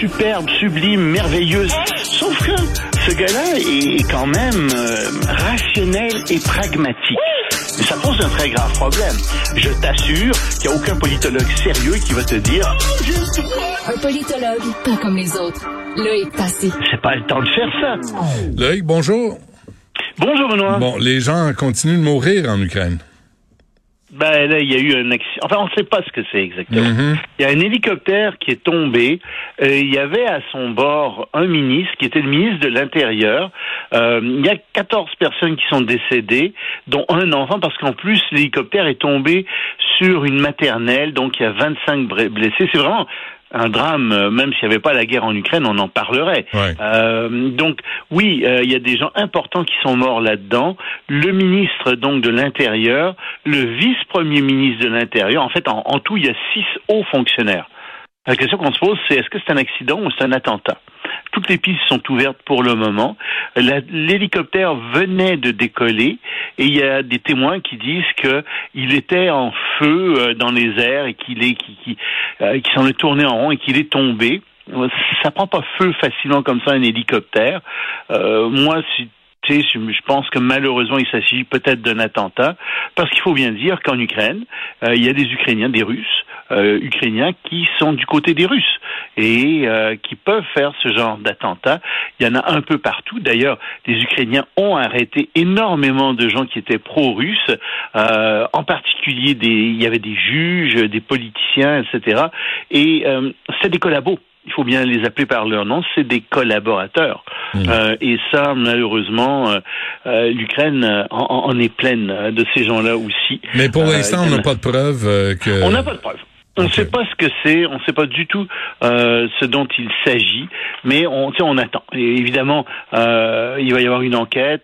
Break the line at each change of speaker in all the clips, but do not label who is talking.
superbe, sublime, merveilleuse. Sauf que ce gars-là est quand même euh, rationnel et pragmatique. Mais ça pose un très grave problème. Je t'assure qu'il n'y a aucun politologue sérieux qui va te dire
Un politologue, pas comme les autres. Loïc Passy.
c'est pas le temps de faire ça.
Loïc, bonjour.
Bonjour Benoît.
Bon, les gens continuent de mourir en Ukraine.
Ben là, il y a eu un accident. Enfin, on ne sait pas ce que c'est exactement.
Mhm.
Il y a un hélicoptère qui est tombé. Euh, il y avait à son bord un ministre qui était le ministre de l'Intérieur. Euh, il y a 14 personnes qui sont décédées, dont un enfant, parce qu'en plus, l'hélicoptère est tombé sur une maternelle, donc il y a 25 br- blessés. C'est vraiment un drame, euh, même s'il n'y avait pas la guerre en Ukraine, on en parlerait.
Ouais.
Euh, donc oui, euh, il y a des gens importants qui sont morts là-dedans. Le ministre donc de l'Intérieur, le vice-premier ministre de l'Intérieur. En fait, en, en tout, il y a six hauts fonctionnaires. La question qu'on se pose, c'est est-ce que c'est un accident ou c'est un attentat? Toutes les pistes sont ouvertes pour le moment. L'hélicoptère venait de décoller et il y a des témoins qui disent que il était en feu euh, dans les airs et qu'il est qui, euh, qui s'en est tourné en rond et qu'il est tombé. Ça prend pas feu facilement comme ça un hélicoptère. Euh, moi, si je pense que malheureusement, il s'agit peut-être d'un attentat, parce qu'il faut bien dire qu'en Ukraine, euh, il y a des Ukrainiens, des Russes, euh, Ukrainiens qui sont du côté des Russes et euh, qui peuvent faire ce genre d'attentat. Il y en a un peu partout. D'ailleurs, les Ukrainiens ont arrêté énormément de gens qui étaient pro-russes, euh, en particulier des, il y avait des juges, des politiciens, etc. Et euh, c'est des collabos. Il faut bien les appeler par leur nom, c'est des collaborateurs. Euh, et ça, malheureusement, euh, euh, l'Ukraine en, en est pleine de ces gens-là aussi.
Mais pour
Euh,
l'instant, on n'a pas de preuve que...
on n'a pas de preuves. On ne sait pas ce que c'est, on ne sait pas du tout euh, ce dont il s'agit, mais on, on attend. Et évidemment, euh, il va y avoir une enquête.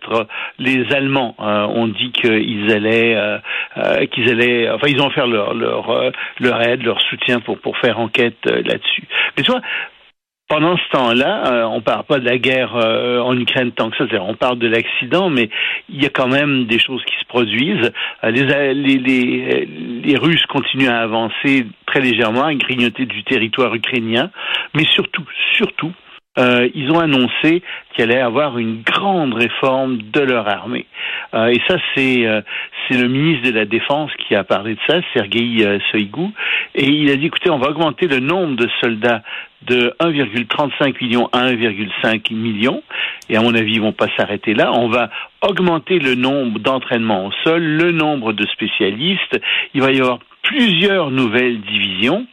Les Allemands euh, ont dit qu'ils allaient, euh, euh, qu'ils allaient, enfin, ils ont offert leur leur euh, leur aide, leur soutien pour pour faire enquête là-dessus. Mais tu vois, pendant ce temps-là, euh, on parle pas de la guerre euh, en Ukraine tant que ça. c'est-à-dire, On parle de l'accident, mais il y a quand même des choses qui se produisent. Euh, les, les, les, les Russes continuent à avancer très légèrement, à grignoter du territoire ukrainien, mais surtout, surtout, euh, ils ont annoncé qu'il allait avoir une grande réforme de leur armée. Euh, et ça, c'est euh, c'est le ministre de la Défense qui a parlé de ça, Sergei Shoigu, et il a dit, écoutez, on va augmenter le nombre de soldats de 1,35 million à 1,5 million, et à mon avis, ils vont pas s'arrêter là. On va augmenter le nombre d'entraînements au sol, le nombre de spécialistes. Il va y avoir plusieurs nouvelles divisions.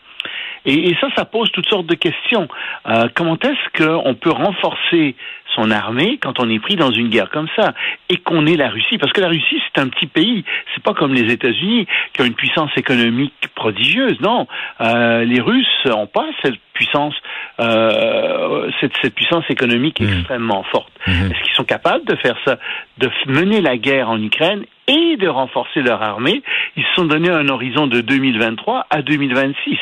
Et, et ça, ça pose toutes sortes de questions. Euh, comment est-ce qu'on peut renforcer son armée quand on est pris dans une guerre comme ça et qu'on est la Russie? Parce que la Russie, c'est un petit pays. C'est pas comme les États-Unis qui ont une puissance économique prodigieuse. Non, euh, les Russes n'ont pas cette puissance, euh, cette, cette puissance économique
Mhm.
extrêmement forte.
Mhm.
Est-ce qu'ils sont capables de faire ça, de mener la guerre en Ukraine et de renforcer leur armée? Ils se sont donné un horizon de 2023 à 2026.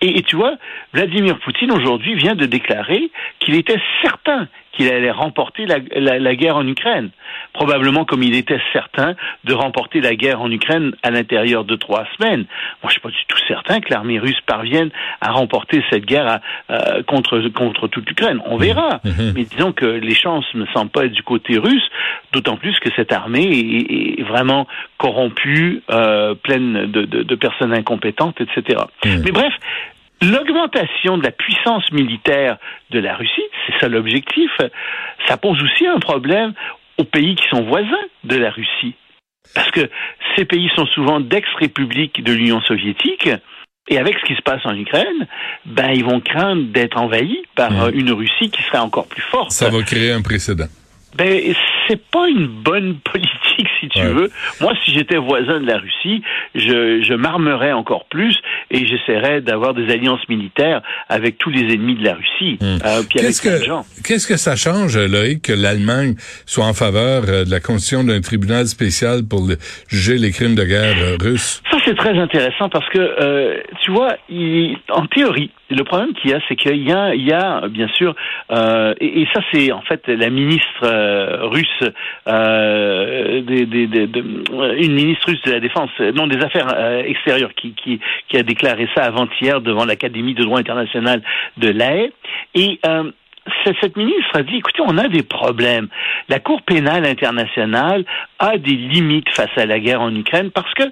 Et, et tu vois, Vladimir Poutine aujourd'hui vient de déclarer qu'il était certain qu'il allait remporter la, la- la guerre en Ukraine. Probablement comme il était certain de remporter la guerre en Ukraine à l'intérieur de trois semaines. Moi, je suis pas du tout certain que l'armée russe parvienne à remporter cette guerre à- euh, contre, contre toute l'Ukraine. On verra.
Mhm.
Mais disons que les chances ne semblent pas être du côté russe, d'autant plus que cette armée est, est vraiment corrompue, euh, pleine de, de- de personnes incompétentes, etc.
Mhm.
Mais bref, l'augmentation de la puissance militaire de la Russie, c'est ça l'objectif, ça pose aussi un problème aux pays qui sont voisins de la Russie. Parce que ces pays sont souvent d'ex-républiques de l'Union soviétique, et avec ce qui se passe en Ukraine, ben ils vont craindre d'être envahis par euh, une Russie qui serait encore plus forte.
Ça va créer un précédent.
Ben, c'est pas une bonne politique, si tu
Ouais.
veux. Moi, si j'étais voisin de la Russie, je, je m'armerais encore plus et j'essaierais d'avoir des alliances militaires avec tous les ennemis de la Russie,
Hmm.
euh,
Qu'est-ce que,
gens.
qu'est-ce que ça change, Loïc, que l'Allemagne soit en faveur euh, de la constitution d'un tribunal spécial pour le- juger les crimes de guerre euh, russes?
Ça, c'est très intéressant parce que, euh, tu vois, il- en théorie, le problème qu'il y a, c'est qu'il y a, il y a bien sûr, euh, et, et ça, c'est en fait la ministre euh, russe, euh, de- une ministre russe de la Défense, euh, non, des Affaires euh, extérieures, qui, qui, qui a déclaré ça avant-hier devant l'Académie de droit international de l'AE. Et euh, cette ministre a dit, écoutez, on a des problèmes. La Cour pénale internationale a des limites face à la guerre en Ukraine parce que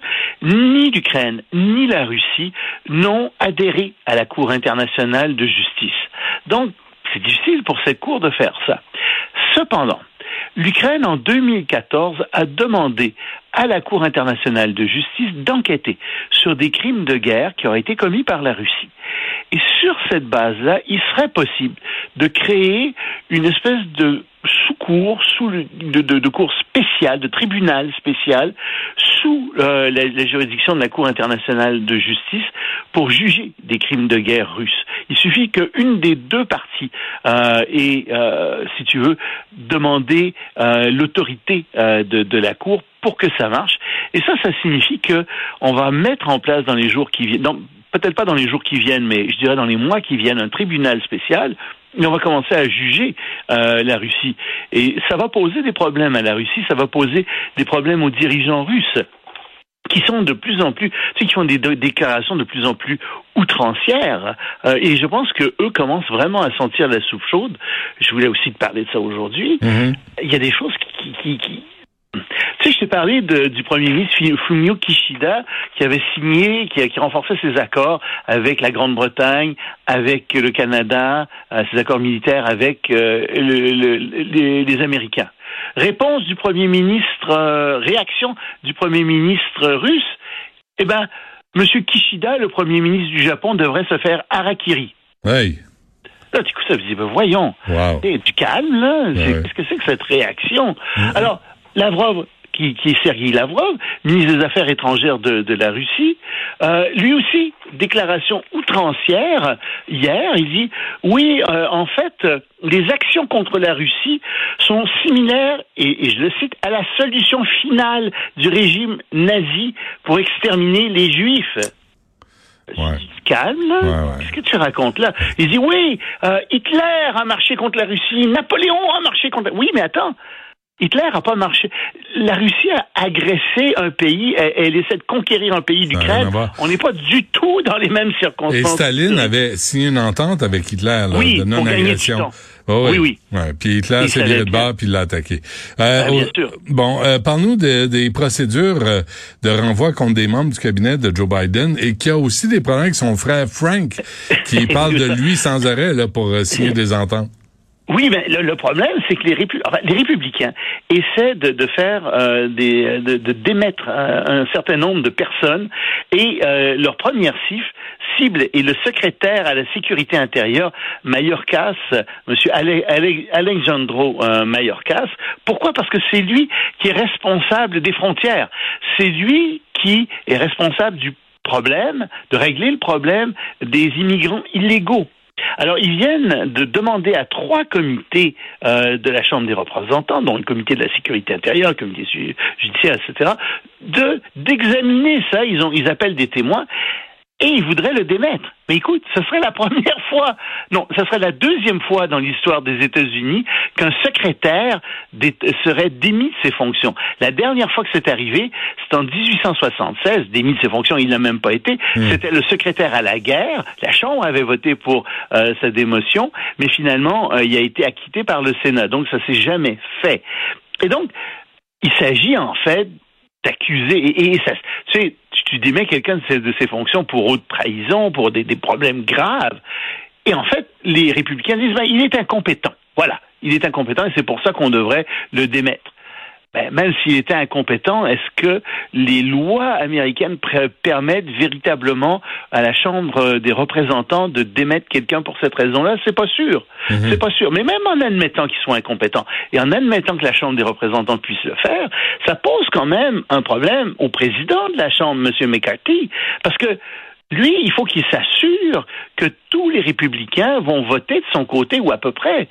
ni l'Ukraine ni la Russie n'ont adhéré à la Cour internationale de justice. Donc, c'est difficile pour cette Cour de faire ça. Cependant, l'Ukraine, en 2014, a demandé à la Cour internationale de justice d'enquêter sur des crimes de guerre qui auraient été commis par la Russie. Et sur cette base-là, il serait possible de créer une espèce de sous-cour, sous de, de, de, cour spéciale, de tribunal spécial, sous euh, la, juridiction de la Cour internationale de justice pour juger des crimes de guerre russes. Il suffit qu'une des deux parties euh, ait, euh, si tu veux, demandé euh, l'autorité de, la Cour pour que ça marche. Et ça, ça signifie que on va mettre en place dans les jours qui viennent, peut-être pas dans les jours qui viennent, mais je dirais dans les mois qui viennent, un tribunal spécial et on va commencer à juger la Russie. Et ça va poser des problèmes à la Russie, ça va poser des problèmes aux dirigeants russes qui sont de plus en plus, sais, qui font des déclarations de plus en plus outrancières. Euh, et je pense que eux commencent vraiment à sentir la soupe chaude. Je voulais aussi te parler de ça aujourd'hui. Mm-hmm. Il y a des choses qui, qui, qui tu sais, je t'ai parlé de, du premier ministre Fumio Kishida qui avait signé, qui, qui renforçait ses accords avec la Grande-Bretagne, avec le Canada, euh, ses accords militaires avec euh, le, le, les, les, Américains. Réponse du premier ministre, euh, réaction du premier ministre russe. Eh ben, Monsieur Kishida, le premier ministre du Japon, devrait se faire harakiri.
Oui.
Là, du coup, ça faisait, ben, voyons,
wow.
du calme, là. Qu'est-ce que c'est que cette réaction? Mm-hmm. Alors, Lavrov, qui, qui est Sergei Lavrov, ministre des Affaires étrangères de, de la Russie, euh, lui aussi, déclaration outrancière hier, il dit oui, euh, en fait, les actions contre la Russie sont similaires, et, et, je le cite, à la solution finale du régime nazi pour exterminer les Juifs.
Ouais.
Calme, là.
Ouais, ouais.
Qu'est-ce que tu racontes là? Il dit oui, euh, Hitler a marché contre la Russie, Napoléon a marché contre. Oui, mais attends. Hitler n'a pas marché. La Russie a agressé un pays, elle, elle essaie de conquérir un pays d'Ukraine. On n'est pas du tout dans les mêmes circonstances.
Et Staline avait signé une entente avec Hitler là,
oui,
de non-agression.
Oh, oui, oui.
Ouais. Puis Hitler s'est viré de bord puis il l'a attaqué.
Euh, ah, bien sûr.
Bon, euh, parle-nous de, des procédures euh, de renvoi contre des membres du cabinet de Joe Biden et qui a aussi des problèmes avec son frère Frank, qui parle de lui sans arrêt là pour euh, signer des ententes.
Oui, mais le, problème, c'est que les, répu enfin, les, républicains essaient de, faire euh, des, de, de démettre un, un, certain nombre de personnes et euh, leur première cible, cible est le secrétaire à la sécurité intérieure, Mayorkas, Monsieur Ale, Ale, euh. Pourquoi? Parce que c'est lui qui est responsable des frontières. C'est lui qui est responsable du problème, de régler le problème des immigrants illégaux. Alors, ils viennent de demander à trois comités euh, de la Chambre des représentants, dont le comité de la sécurité intérieure, le comité judiciaire, etc., de d'examiner ça. Ils appellent des témoins et ils voudraient le démettre. Mais écoute, ce serait la première fois, non, ce serait la deuxième fois dans l'histoire des États-Unis qu'un secrétaire serait démis de ses fonctions. La dernière fois que c'est arrivé, c'est en 1876, démis de ses fonctions, il n'a même pas été. Mmh. C'était le secrétaire à la guerre. La Chambre avait voté pour euh, sa démotion, mais finalement, euh, il a été acquitté par le Sénat. Donc, ça s'est jamais fait. Et donc, il s'agit en fait d'accuser, et, et ça, tu sais, tu démets quelqu'un de de ses fonctions pour haute trahison, pour des, des, problèmes graves. Et en fait, les républicains disent, ben, il est incompétent. Voilà, il est incompétent et c'est pour ça qu'on devrait le démettre. Ben, même s'il était incompétent, est-ce que les lois américaines permettent véritablement à la Chambre des représentants de démettre quelqu'un pour cette raison-là? C'est pas sûr. Mm -hmm. C'est pas sûr. Mais même en admettant qu'ils soient incompétents et en admettant que la Chambre des représentants puisse le faire, ça pose quand même un problème au président de la Chambre, M. McCarthy, parce que lui, il faut qu'il s'assure que tous les républicains vont voter de son côté ou à peu près.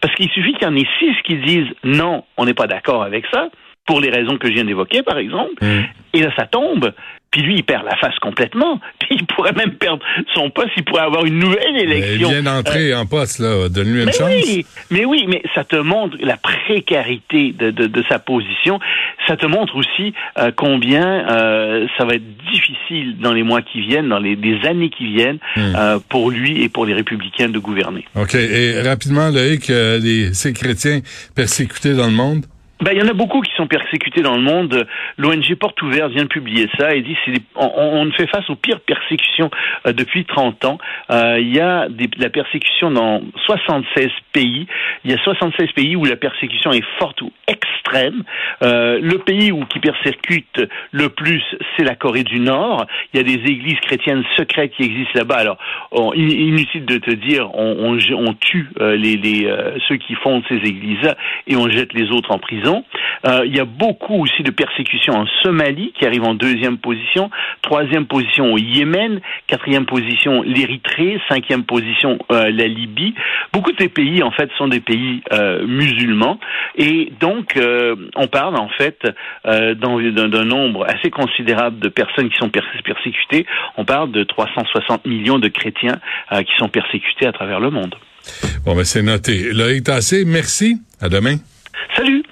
Parce qu'il suffit qu'il y en ait six qui disent non, on n'est pas d'accord avec ça. Pour les raisons que je viens d'évoquer, par exemple.
Mm.
Et là, ça tombe. Puis lui, il perd la face complètement. Puis il pourrait même perdre son poste. Il pourrait avoir une nouvelle élection.
Il vient d'entrer en poste, là. Donne-lui une
mais
chance.
Oui, mais oui, mais ça te montre la précarité de, de, de sa position. Ça te montre aussi euh, combien euh, ça va être difficile dans les mois qui viennent, dans les, les années qui viennent, euh, pour lui et pour les républicains de gouverner.
OK. Et rapidement, Loïc, euh, les, ces chrétiens persécutés dans le monde?
Ben, il y en a beaucoup qui sont persécutés dans le monde. L'ONG Porte Ouverte vient de publier ça et dit on, on fait face aux pires persécutions euh, depuis 30 ans. Euh, il y a des, la persécution dans 76 pays. Il y a 76 pays où la persécution est forte ou extrême. Euh, le pays où qui persécute le plus, c'est la Corée du Nord. Il y a des églises chrétiennes secrètes qui existent là-bas. Alors, inutile de te dire, on, tue les, ceux qui fondent ces églises-là et on jette les autres en prison. Euh, il y a beaucoup aussi de persécutions en Somalie qui arrive en deuxième position, troisième position au Yémen, quatrième position l'Érythrée, cinquième position euh, la Libye. Beaucoup de ces pays en fait sont des pays euh, musulmans et donc on parle en fait d'un nombre assez considérable de personnes qui sont persécutées. On parle de 360 millions de chrétiens qui sont persécutés à travers le monde.
Bon, ben c'est noté. Loïc Tassé, merci. À demain.
Salut.